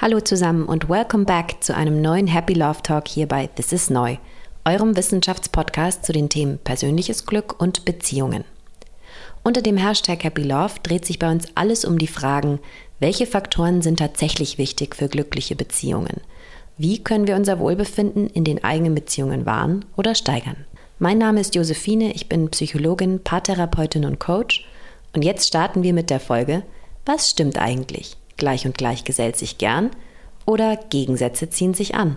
Hallo zusammen und welcome back zu einem neuen Happy Love Talk hier bei This is Neu, eurem Wissenschaftspodcast zu den Themen persönliches Glück und Beziehungen. Unter dem Hashtag Happy Love dreht sich bei uns alles um die Fragen, welche Faktoren sind tatsächlich wichtig für glückliche Beziehungen? Wie können wir unser Wohlbefinden in den eigenen Beziehungen wahren oder steigern? Mein Name ist Josephine, ich bin Psychologin, Paartherapeutin und Coach und jetzt starten wir mit der Folge, was stimmt eigentlich? Gleich und gleich gesellt sich gern oder Gegensätze ziehen sich an.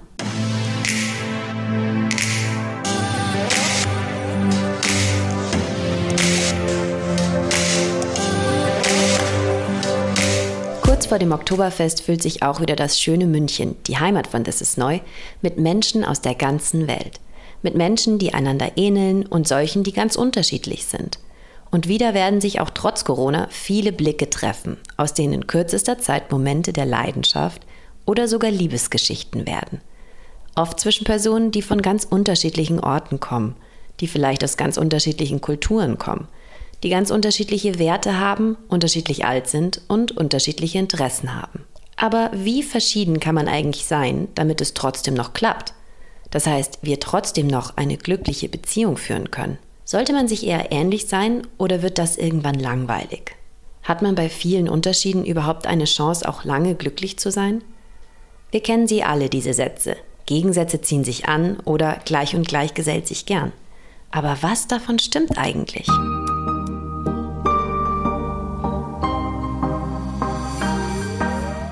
Kurz vor dem Oktoberfest füllt sich auch wieder das schöne München, die Heimat von Das ist neu, mit Menschen aus der ganzen Welt. Mit Menschen, die einander ähneln und solchen, die ganz unterschiedlich sind – und wieder werden sich auch trotz Corona viele Blicke treffen, aus denen in kürzester Zeit Momente der Leidenschaft oder sogar Liebesgeschichten werden. Oft zwischen Personen, die von ganz unterschiedlichen Orten kommen, die vielleicht aus ganz unterschiedlichen Kulturen kommen, die ganz unterschiedliche Werte haben, unterschiedlich alt sind und unterschiedliche Interessen haben. Aber wie verschieden kann man eigentlich sein, damit es trotzdem noch klappt? Das heißt, wir trotzdem noch eine glückliche Beziehung führen können. Sollte man sich eher ähnlich sein oder wird das irgendwann langweilig? Hat man bei vielen Unterschieden überhaupt eine Chance, auch lange glücklich zu sein? Wir kennen sie alle, diese Sätze. Gegensätze ziehen sich an oder gleich und gleich gesellt sich gern. Aber was davon stimmt eigentlich?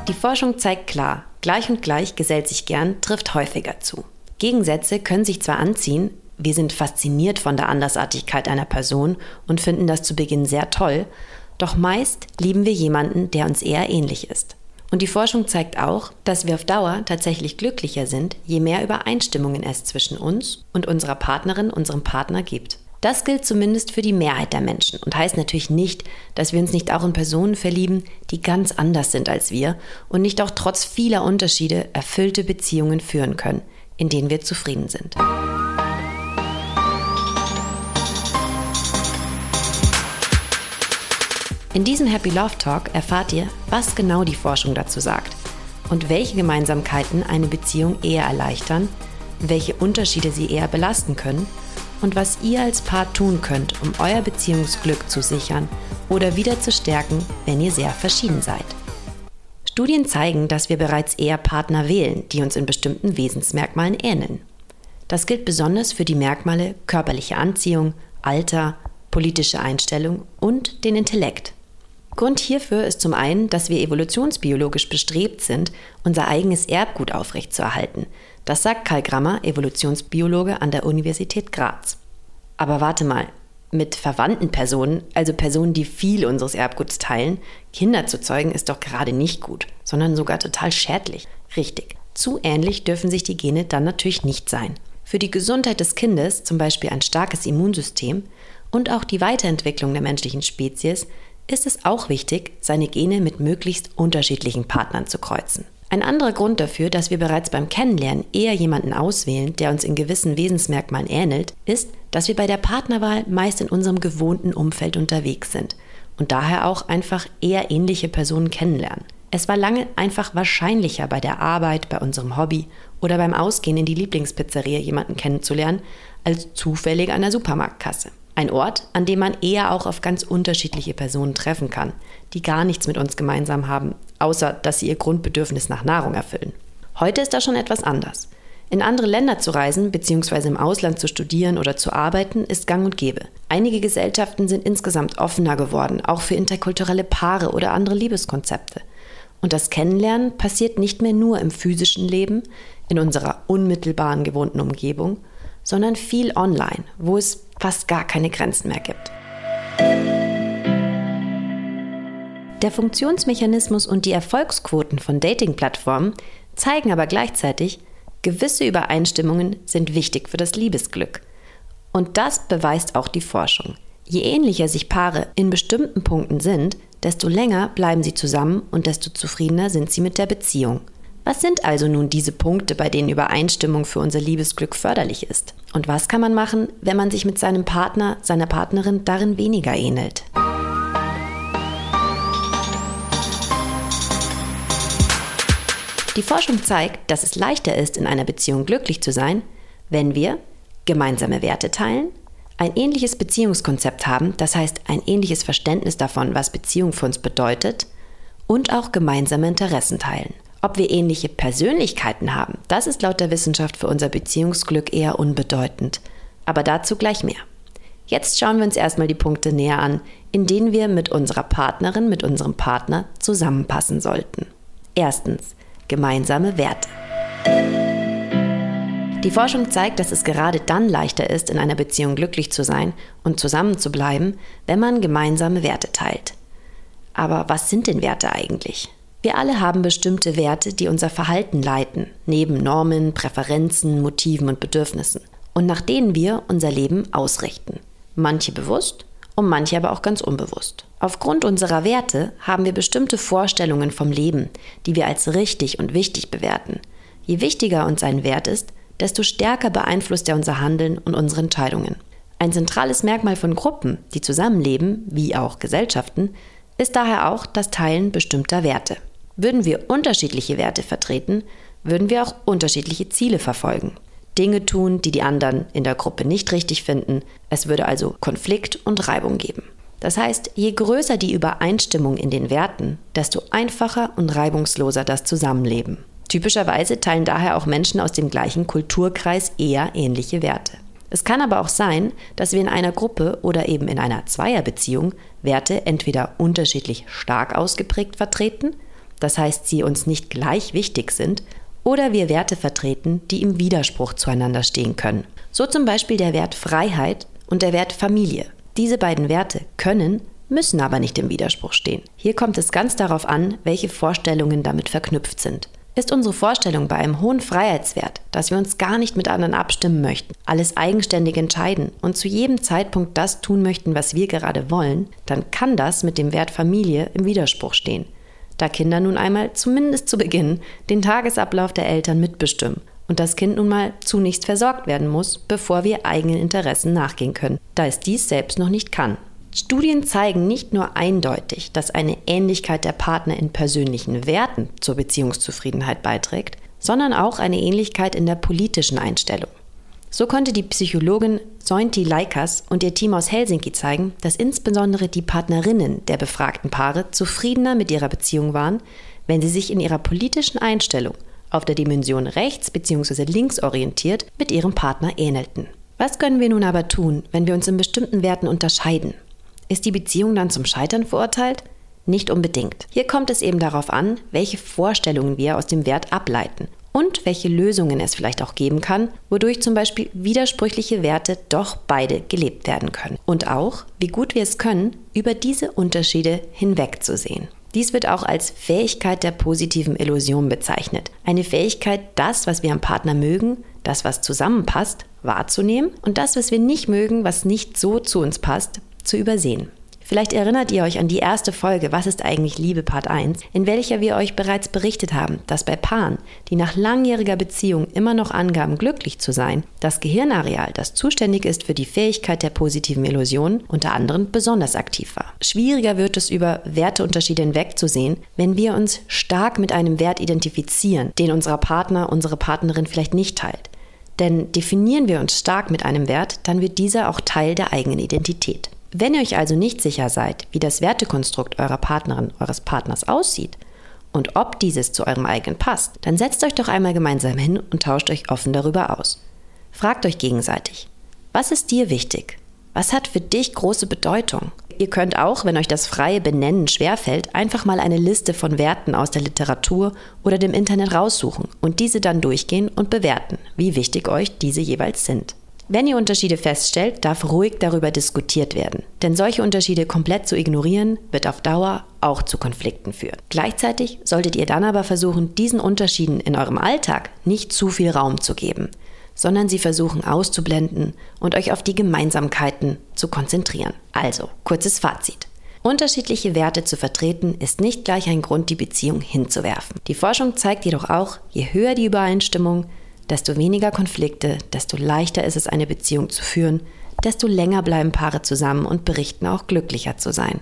Die Forschung zeigt klar, gleich und gleich gesellt sich gern trifft häufiger zu. Gegensätze können sich zwar anziehen, wir sind fasziniert von der Andersartigkeit einer Person und finden das zu Beginn sehr toll, doch meist lieben wir jemanden, der uns eher ähnlich ist. Und die Forschung zeigt auch, dass wir auf Dauer tatsächlich glücklicher sind, je mehr Übereinstimmungen es zwischen uns und unserer Partnerin, unserem Partner gibt. Das gilt zumindest für die Mehrheit der Menschen und heißt natürlich nicht, dass wir uns nicht auch in Personen verlieben, die ganz anders sind als wir und nicht auch trotz vieler Unterschiede erfüllte Beziehungen führen können, in denen wir zufrieden sind. In diesem Happy Love Talk erfahrt ihr, was genau die Forschung dazu sagt und welche Gemeinsamkeiten eine Beziehung eher erleichtern, welche Unterschiede sie eher belasten können und was ihr als Paar tun könnt, um euer Beziehungsglück zu sichern oder wieder zu stärken, wenn ihr sehr verschieden seid. Studien zeigen, dass wir bereits eher Partner wählen, die uns in bestimmten Wesensmerkmalen ähneln. Das gilt besonders für die Merkmale körperliche Anziehung, Alter, politische Einstellung und den Intellekt. Grund hierfür ist zum einen, dass wir evolutionsbiologisch bestrebt sind, unser eigenes Erbgut aufrechtzuerhalten. Das sagt Karl Grammer, Evolutionsbiologe an der Universität Graz. Aber warte mal, mit verwandten Personen, also Personen, die viel unseres Erbguts teilen, Kinder zu zeugen, ist doch gerade nicht gut, sondern sogar total schädlich. Richtig. Zu ähnlich dürfen sich die Gene dann natürlich nicht sein. Für die Gesundheit des Kindes, zum Beispiel ein starkes Immunsystem, und auch die Weiterentwicklung der menschlichen Spezies ist es auch wichtig, seine Gene mit möglichst unterschiedlichen Partnern zu kreuzen. Ein anderer Grund dafür, dass wir bereits beim Kennenlernen eher jemanden auswählen, der uns in gewissen Wesensmerkmalen ähnelt, ist, dass wir bei der Partnerwahl meist in unserem gewohnten Umfeld unterwegs sind und daher auch einfach eher ähnliche Personen kennenlernen. Es war lange einfach wahrscheinlicher bei der Arbeit, bei unserem Hobby oder beim Ausgehen in die Lieblingspizzeria jemanden kennenzulernen, als zufällig an der Supermarktkasse. Ein Ort, an dem man eher auch auf ganz unterschiedliche Personen treffen kann, die gar nichts mit uns gemeinsam haben, außer dass sie ihr Grundbedürfnis nach Nahrung erfüllen. Heute ist das schon etwas anders. In andere Länder zu reisen bzw. im Ausland zu studieren oder zu arbeiten ist gang und gäbe. Einige Gesellschaften sind insgesamt offener geworden, auch für interkulturelle Paare oder andere Liebeskonzepte. Und das Kennenlernen passiert nicht mehr nur im physischen Leben, in unserer unmittelbaren gewohnten Umgebung, sondern viel online, wo es fast gar keine Grenzen mehr gibt. Der Funktionsmechanismus und die Erfolgsquoten von Dating-Plattformen zeigen aber gleichzeitig, gewisse Übereinstimmungen sind wichtig für das Liebesglück. Und das beweist auch die Forschung. Je ähnlicher sich Paare in bestimmten Punkten sind, desto länger bleiben sie zusammen und desto zufriedener sind sie mit der Beziehung. Was sind also nun diese Punkte, bei denen Übereinstimmung für unser Liebesglück förderlich ist? Und was kann man machen, wenn man sich mit seinem Partner, seiner Partnerin darin weniger ähnelt? Die Forschung zeigt, dass es leichter ist, in einer Beziehung glücklich zu sein, wenn wir gemeinsame Werte teilen, ein ähnliches Beziehungskonzept haben, das heißt ein ähnliches Verständnis davon, was Beziehung für uns bedeutet, und auch gemeinsame Interessen teilen. Ob wir ähnliche Persönlichkeiten haben, das ist laut der Wissenschaft für unser Beziehungsglück eher unbedeutend. Aber dazu gleich mehr. Jetzt schauen wir uns erstmal die Punkte näher an, in denen wir mit unserer Partnerin, mit unserem Partner zusammenpassen sollten. Erstens, gemeinsame Werte. Die Forschung zeigt, dass es gerade dann leichter ist, in einer Beziehung glücklich zu sein und zusammen zu bleiben, wenn man gemeinsame Werte teilt. Aber was sind denn Werte eigentlich? Wir alle haben bestimmte Werte, die unser Verhalten leiten, neben Normen, Präferenzen, Motiven und Bedürfnissen, und nach denen wir unser Leben ausrichten. Manche bewusst und manche aber auch ganz unbewusst. Aufgrund unserer Werte haben wir bestimmte Vorstellungen vom Leben, die wir als richtig und wichtig bewerten. Je wichtiger uns ein Wert ist, desto stärker beeinflusst er unser Handeln und unsere Entscheidungen. Ein zentrales Merkmal von Gruppen, die zusammenleben, wie auch Gesellschaften, ist daher auch das Teilen bestimmter Werte. Würden wir unterschiedliche Werte vertreten, würden wir auch unterschiedliche Ziele verfolgen. Dinge tun, die die anderen in der Gruppe nicht richtig finden. Es würde also Konflikt und Reibung geben. Das heißt, je größer die Übereinstimmung in den Werten, desto einfacher und reibungsloser das Zusammenleben. Typischerweise teilen daher auch Menschen aus dem gleichen Kulturkreis eher ähnliche Werte. Es kann aber auch sein, dass wir in einer Gruppe oder eben in einer Zweierbeziehung Werte entweder unterschiedlich stark ausgeprägt vertreten das heißt sie uns nicht gleich wichtig sind, oder wir Werte vertreten, die im Widerspruch zueinander stehen können. So zum Beispiel der Wert Freiheit und der Wert Familie. Diese beiden Werte können, müssen aber nicht im Widerspruch stehen. Hier kommt es ganz darauf an, welche Vorstellungen damit verknüpft sind. Ist unsere Vorstellung bei einem hohen Freiheitswert, dass wir uns gar nicht mit anderen abstimmen möchten, alles eigenständig entscheiden und zu jedem Zeitpunkt das tun möchten, was wir gerade wollen, dann kann das mit dem Wert Familie im Widerspruch stehen da Kinder nun einmal zumindest zu Beginn den Tagesablauf der Eltern mitbestimmen und das Kind nun mal zunächst versorgt werden muss, bevor wir eigenen Interessen nachgehen können, da es dies selbst noch nicht kann. Studien zeigen nicht nur eindeutig, dass eine Ähnlichkeit der Partner in persönlichen Werten zur Beziehungszufriedenheit beiträgt, sondern auch eine Ähnlichkeit in der politischen Einstellung. So konnte die Psychologin Sointi Laikas und ihr Team aus Helsinki zeigen, dass insbesondere die Partnerinnen der befragten Paare zufriedener mit ihrer Beziehung waren, wenn sie sich in ihrer politischen Einstellung auf der Dimension rechts bzw. links orientiert mit ihrem Partner ähnelten. Was können wir nun aber tun, wenn wir uns in bestimmten Werten unterscheiden? Ist die Beziehung dann zum Scheitern verurteilt? Nicht unbedingt. Hier kommt es eben darauf an, welche Vorstellungen wir aus dem Wert ableiten und welche Lösungen es vielleicht auch geben kann, wodurch zum Beispiel widersprüchliche Werte doch beide gelebt werden können. Und auch, wie gut wir es können, über diese Unterschiede hinwegzusehen. Dies wird auch als Fähigkeit der positiven Illusion bezeichnet. Eine Fähigkeit, das, was wir am Partner mögen, das, was zusammenpasst, wahrzunehmen und das, was wir nicht mögen, was nicht so zu uns passt, zu übersehen. Vielleicht erinnert ihr euch an die erste Folge Was ist eigentlich Liebe Part 1, in welcher wir euch bereits berichtet haben, dass bei Paaren, die nach langjähriger Beziehung immer noch angaben, glücklich zu sein, das Gehirnareal, das zuständig ist für die Fähigkeit der positiven Illusion, unter anderem besonders aktiv war. Schwieriger wird es über Werteunterschiede hinwegzusehen, wenn wir uns stark mit einem Wert identifizieren, den unser Partner, unsere Partnerin vielleicht nicht teilt. Denn definieren wir uns stark mit einem Wert, dann wird dieser auch Teil der eigenen Identität. Wenn ihr euch also nicht sicher seid, wie das Wertekonstrukt eurer Partnerin, eures Partners aussieht und ob dieses zu eurem eigenen passt, dann setzt euch doch einmal gemeinsam hin und tauscht euch offen darüber aus. Fragt euch gegenseitig, was ist dir wichtig? Was hat für dich große Bedeutung? Ihr könnt auch, wenn euch das freie Benennen schwerfällt, einfach mal eine Liste von Werten aus der Literatur oder dem Internet raussuchen und diese dann durchgehen und bewerten, wie wichtig euch diese jeweils sind. Wenn ihr Unterschiede feststellt, darf ruhig darüber diskutiert werden. Denn solche Unterschiede komplett zu ignorieren, wird auf Dauer auch zu Konflikten führen. Gleichzeitig solltet ihr dann aber versuchen, diesen Unterschieden in eurem Alltag nicht zu viel Raum zu geben, sondern sie versuchen auszublenden und euch auf die Gemeinsamkeiten zu konzentrieren. Also, kurzes Fazit. Unterschiedliche Werte zu vertreten ist nicht gleich ein Grund, die Beziehung hinzuwerfen. Die Forschung zeigt jedoch auch, je höher die Übereinstimmung, desto weniger Konflikte, desto leichter ist es, eine Beziehung zu führen, desto länger bleiben Paare zusammen und berichten auch glücklicher zu sein.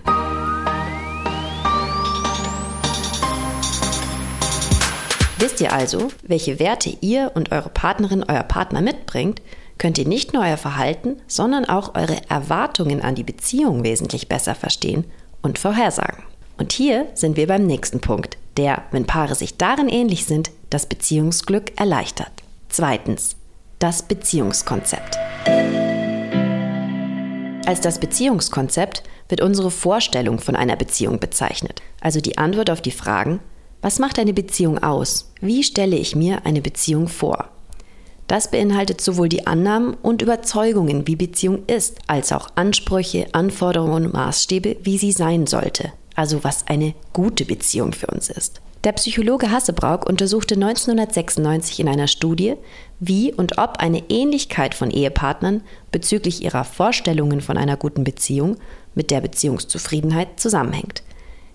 Wisst ihr also, welche Werte ihr und eure Partnerin, euer Partner mitbringt, könnt ihr nicht nur euer Verhalten, sondern auch eure Erwartungen an die Beziehung wesentlich besser verstehen und vorhersagen. Und hier sind wir beim nächsten Punkt, der, wenn Paare sich darin ähnlich sind, das Beziehungsglück erleichtert. Zweitens, das Beziehungskonzept. Als das Beziehungskonzept wird unsere Vorstellung von einer Beziehung bezeichnet, also die Antwort auf die Fragen, was macht eine Beziehung aus? Wie stelle ich mir eine Beziehung vor? Das beinhaltet sowohl die Annahmen und Überzeugungen, wie Beziehung ist, als auch Ansprüche, Anforderungen und Maßstäbe, wie sie sein sollte, also was eine gute Beziehung für uns ist. Der Psychologe Hassebrauk untersuchte 1996 in einer Studie, wie und ob eine Ähnlichkeit von Ehepartnern bezüglich ihrer Vorstellungen von einer guten Beziehung mit der Beziehungszufriedenheit zusammenhängt.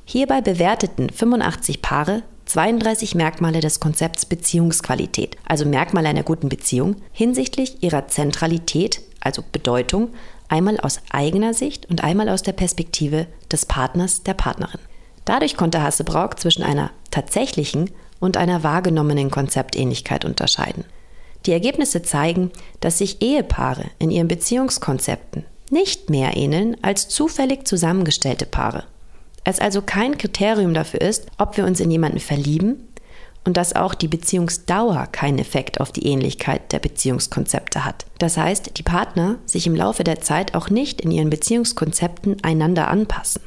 Hierbei bewerteten 85 Paare 32 Merkmale des Konzepts Beziehungsqualität, also Merkmale einer guten Beziehung, hinsichtlich ihrer Zentralität, also Bedeutung, einmal aus eigener Sicht und einmal aus der Perspektive des Partners, der Partnerin. Dadurch konnte Hassebrauk zwischen einer tatsächlichen und einer wahrgenommenen Konzeptähnlichkeit unterscheiden. Die Ergebnisse zeigen, dass sich Ehepaare in ihren Beziehungskonzepten nicht mehr ähneln als zufällig zusammengestellte Paare es also kein Kriterium dafür ist, ob wir uns in jemanden verlieben und dass auch die Beziehungsdauer keinen Effekt auf die Ähnlichkeit der Beziehungskonzepte hat. Das heißt, die Partner sich im Laufe der Zeit auch nicht in ihren Beziehungskonzepten einander anpassen.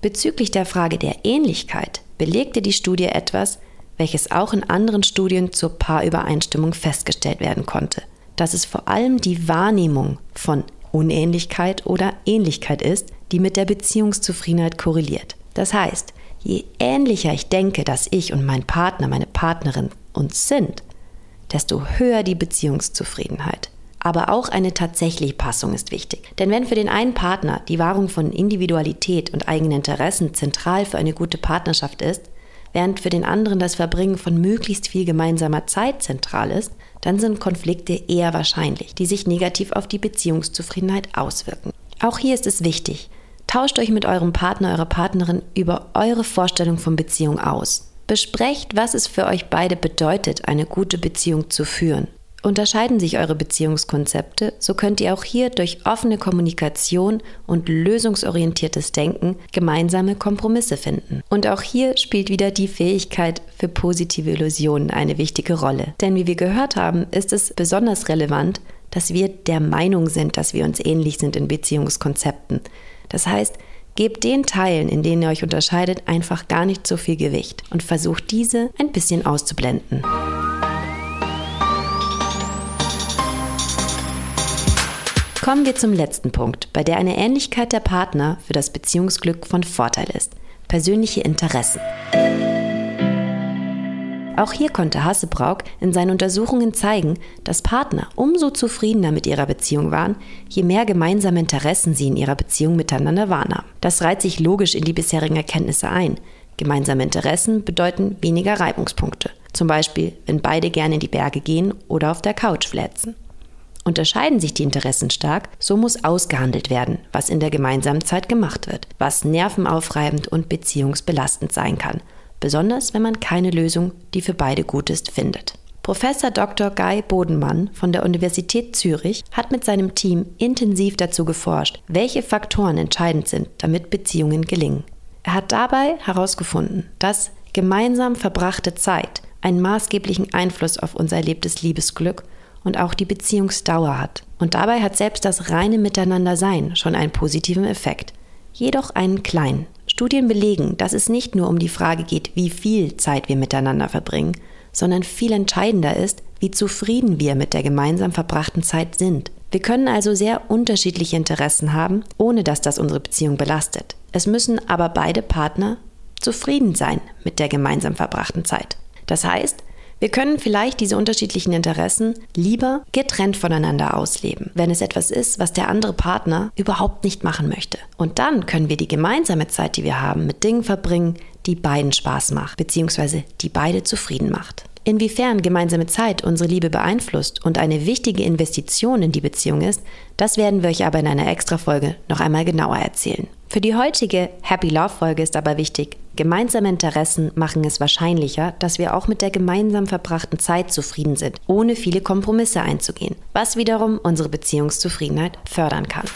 Bezüglich der Frage der Ähnlichkeit belegte die Studie etwas, welches auch in anderen Studien zur Paarübereinstimmung festgestellt werden konnte, dass es vor allem die Wahrnehmung von Unähnlichkeit oder Ähnlichkeit ist, die mit der Beziehungszufriedenheit korreliert. Das heißt, je ähnlicher ich denke, dass ich und mein Partner, meine Partnerin uns sind, desto höher die Beziehungszufriedenheit. Aber auch eine tatsächliche Passung ist wichtig. Denn wenn für den einen Partner die Wahrung von Individualität und eigenen Interessen zentral für eine gute Partnerschaft ist, während für den anderen das Verbringen von möglichst viel gemeinsamer Zeit zentral ist, dann sind Konflikte eher wahrscheinlich, die sich negativ auf die Beziehungszufriedenheit auswirken. Auch hier ist es wichtig, Tauscht euch mit eurem Partner, eurer Partnerin über eure Vorstellung von Beziehung aus. Besprecht, was es für euch beide bedeutet, eine gute Beziehung zu führen. Unterscheiden sich eure Beziehungskonzepte, so könnt ihr auch hier durch offene Kommunikation und lösungsorientiertes Denken gemeinsame Kompromisse finden. Und auch hier spielt wieder die Fähigkeit für positive Illusionen eine wichtige Rolle. Denn wie wir gehört haben, ist es besonders relevant, dass wir der Meinung sind, dass wir uns ähnlich sind in Beziehungskonzepten. Das heißt, gebt den Teilen, in denen ihr euch unterscheidet, einfach gar nicht so viel Gewicht und versucht diese ein bisschen auszublenden. Kommen wir zum letzten Punkt, bei der eine Ähnlichkeit der Partner für das Beziehungsglück von Vorteil ist. Persönliche Interessen. Auch hier konnte Hassebrauk in seinen Untersuchungen zeigen, dass Partner umso zufriedener mit ihrer Beziehung waren, je mehr gemeinsame Interessen sie in ihrer Beziehung miteinander wahrnahmen. Das reiht sich logisch in die bisherigen Erkenntnisse ein. Gemeinsame Interessen bedeuten weniger Reibungspunkte. Zum Beispiel, wenn beide gerne in die Berge gehen oder auf der Couch flätzen. Unterscheiden sich die Interessen stark, so muss ausgehandelt werden, was in der gemeinsamen Zeit gemacht wird, was nervenaufreibend und beziehungsbelastend sein kann besonders wenn man keine Lösung, die für beide gut ist, findet. Professor Dr. Guy Bodenmann von der Universität Zürich hat mit seinem Team intensiv dazu geforscht, welche Faktoren entscheidend sind, damit Beziehungen gelingen. Er hat dabei herausgefunden, dass gemeinsam verbrachte Zeit einen maßgeblichen Einfluss auf unser erlebtes Liebesglück und auch die Beziehungsdauer hat. Und dabei hat selbst das reine Miteinandersein schon einen positiven Effekt, jedoch einen kleinen. Studien belegen, dass es nicht nur um die Frage geht, wie viel Zeit wir miteinander verbringen, sondern viel entscheidender ist, wie zufrieden wir mit der gemeinsam verbrachten Zeit sind. Wir können also sehr unterschiedliche Interessen haben, ohne dass das unsere Beziehung belastet. Es müssen aber beide Partner zufrieden sein mit der gemeinsam verbrachten Zeit. Das heißt, wir können vielleicht diese unterschiedlichen Interessen lieber getrennt voneinander ausleben, wenn es etwas ist, was der andere Partner überhaupt nicht machen möchte. Und dann können wir die gemeinsame Zeit, die wir haben, mit Dingen verbringen, die beiden Spaß macht, beziehungsweise die beide zufrieden macht. Inwiefern gemeinsame Zeit unsere Liebe beeinflusst und eine wichtige Investition in die Beziehung ist, das werden wir euch aber in einer Extra-Folge noch einmal genauer erzählen. Für die heutige Happy Love Folge ist aber wichtig, gemeinsame Interessen machen es wahrscheinlicher, dass wir auch mit der gemeinsam verbrachten Zeit zufrieden sind, ohne viele Kompromisse einzugehen, was wiederum unsere Beziehungszufriedenheit fördern kann.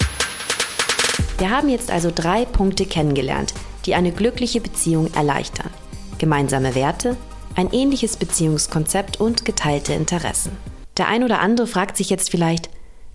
Wir haben jetzt also drei Punkte kennengelernt, die eine glückliche Beziehung erleichtern. Gemeinsame Werte, ein ähnliches Beziehungskonzept und geteilte Interessen. Der ein oder andere fragt sich jetzt vielleicht,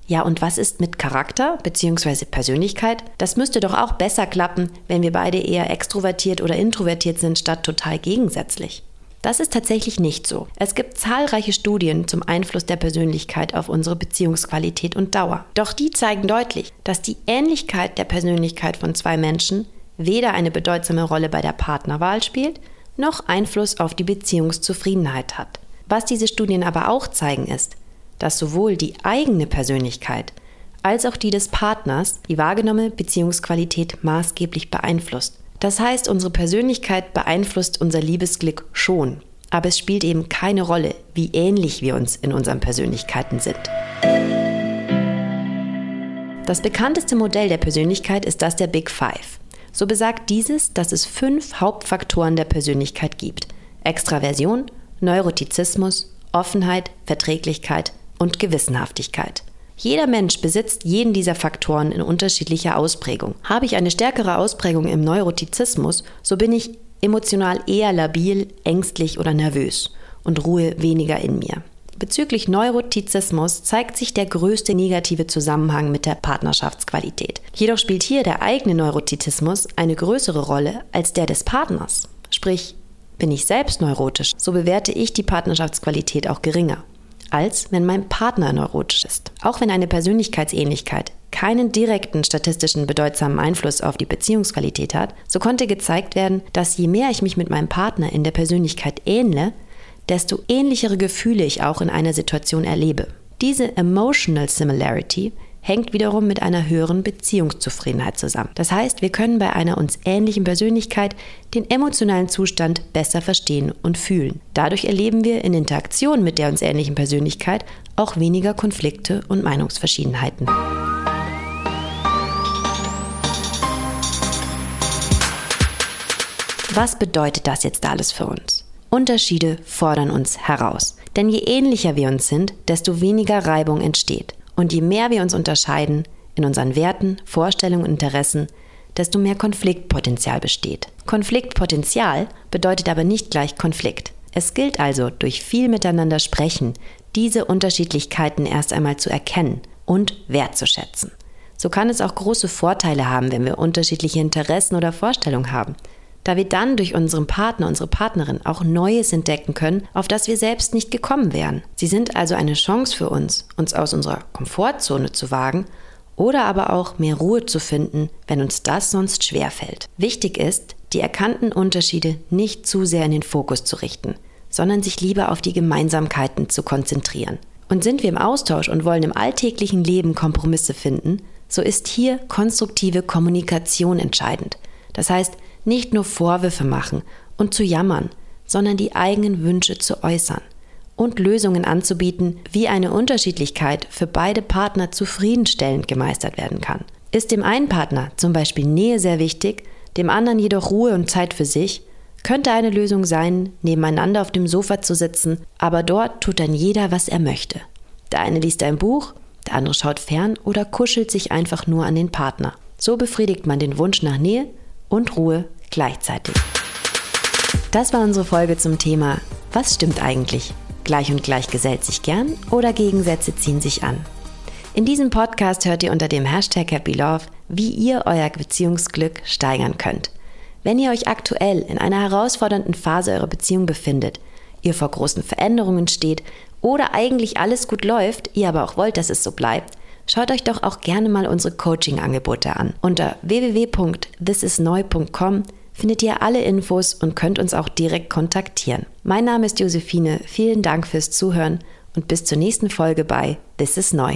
ja, und was ist mit Charakter bzw. Persönlichkeit? Das müsste doch auch besser klappen, wenn wir beide eher extrovertiert oder introvertiert sind, statt total gegensätzlich. Das ist tatsächlich nicht so. Es gibt zahlreiche Studien zum Einfluss der Persönlichkeit auf unsere Beziehungsqualität und Dauer. Doch die zeigen deutlich, dass die Ähnlichkeit der Persönlichkeit von zwei Menschen weder eine bedeutsame Rolle bei der Partnerwahl spielt, noch Einfluss auf die Beziehungszufriedenheit hat. Was diese Studien aber auch zeigen ist, dass sowohl die eigene Persönlichkeit als auch die des Partners die wahrgenommene Beziehungsqualität maßgeblich beeinflusst. Das heißt, unsere Persönlichkeit beeinflusst unser Liebesglück schon, aber es spielt eben keine Rolle, wie ähnlich wir uns in unseren Persönlichkeiten sind. Das bekannteste Modell der Persönlichkeit ist das der Big Five. So besagt dieses, dass es fünf Hauptfaktoren der Persönlichkeit gibt. Extraversion, Neurotizismus, Offenheit, Verträglichkeit und Gewissenhaftigkeit. Jeder Mensch besitzt jeden dieser Faktoren in unterschiedlicher Ausprägung. Habe ich eine stärkere Ausprägung im Neurotizismus, so bin ich emotional eher labil, ängstlich oder nervös und ruhe weniger in mir. Bezüglich Neurotizismus zeigt sich der größte negative Zusammenhang mit der Partnerschaftsqualität. Jedoch spielt hier der eigene Neurotizismus eine größere Rolle als der des Partners. Sprich, bin ich selbst neurotisch, so bewerte ich die Partnerschaftsqualität auch geringer, als wenn mein Partner neurotisch ist. Auch wenn eine Persönlichkeitsähnlichkeit keinen direkten statistischen bedeutsamen Einfluss auf die Beziehungsqualität hat, so konnte gezeigt werden, dass je mehr ich mich mit meinem Partner in der Persönlichkeit ähnle, desto ähnlichere Gefühle ich auch in einer Situation erlebe. Diese Emotional Similarity hängt wiederum mit einer höheren Beziehungszufriedenheit zusammen. Das heißt, wir können bei einer uns ähnlichen Persönlichkeit den emotionalen Zustand besser verstehen und fühlen. Dadurch erleben wir in Interaktion mit der uns ähnlichen Persönlichkeit auch weniger Konflikte und Meinungsverschiedenheiten. Was bedeutet das jetzt alles für uns? Unterschiede fordern uns heraus. Denn je ähnlicher wir uns sind, desto weniger Reibung entsteht. Und je mehr wir uns unterscheiden in unseren Werten, Vorstellungen und Interessen, desto mehr Konfliktpotenzial besteht. Konfliktpotenzial bedeutet aber nicht gleich Konflikt. Es gilt also, durch viel miteinander sprechen, diese Unterschiedlichkeiten erst einmal zu erkennen und wertzuschätzen. So kann es auch große Vorteile haben, wenn wir unterschiedliche Interessen oder Vorstellungen haben da wir dann durch unseren Partner, unsere Partnerin auch Neues entdecken können, auf das wir selbst nicht gekommen wären. Sie sind also eine Chance für uns, uns aus unserer Komfortzone zu wagen oder aber auch mehr Ruhe zu finden, wenn uns das sonst schwerfällt. Wichtig ist, die erkannten Unterschiede nicht zu sehr in den Fokus zu richten, sondern sich lieber auf die Gemeinsamkeiten zu konzentrieren. Und sind wir im Austausch und wollen im alltäglichen Leben Kompromisse finden, so ist hier konstruktive Kommunikation entscheidend. Das heißt, nicht nur Vorwürfe machen und zu jammern, sondern die eigenen Wünsche zu äußern und Lösungen anzubieten, wie eine Unterschiedlichkeit für beide Partner zufriedenstellend gemeistert werden kann. Ist dem einen Partner zum Beispiel Nähe sehr wichtig, dem anderen jedoch Ruhe und Zeit für sich, könnte eine Lösung sein, nebeneinander auf dem Sofa zu sitzen, aber dort tut dann jeder, was er möchte. Der eine liest ein Buch, der andere schaut fern oder kuschelt sich einfach nur an den Partner. So befriedigt man den Wunsch nach Nähe und Ruhe gleichzeitig. Das war unsere Folge zum Thema Was stimmt eigentlich? Gleich und gleich gesellt sich gern oder Gegensätze ziehen sich an? In diesem Podcast hört ihr unter dem Hashtag Happy Love, wie ihr euer Beziehungsglück steigern könnt. Wenn ihr euch aktuell in einer herausfordernden Phase eurer Beziehung befindet, ihr vor großen Veränderungen steht oder eigentlich alles gut läuft, ihr aber auch wollt, dass es so bleibt, Schaut euch doch auch gerne mal unsere Coaching-Angebote an. Unter www.thisisneu.com findet ihr alle Infos und könnt uns auch direkt kontaktieren. Mein Name ist Josephine, vielen Dank fürs Zuhören und bis zur nächsten Folge bei This is Neu.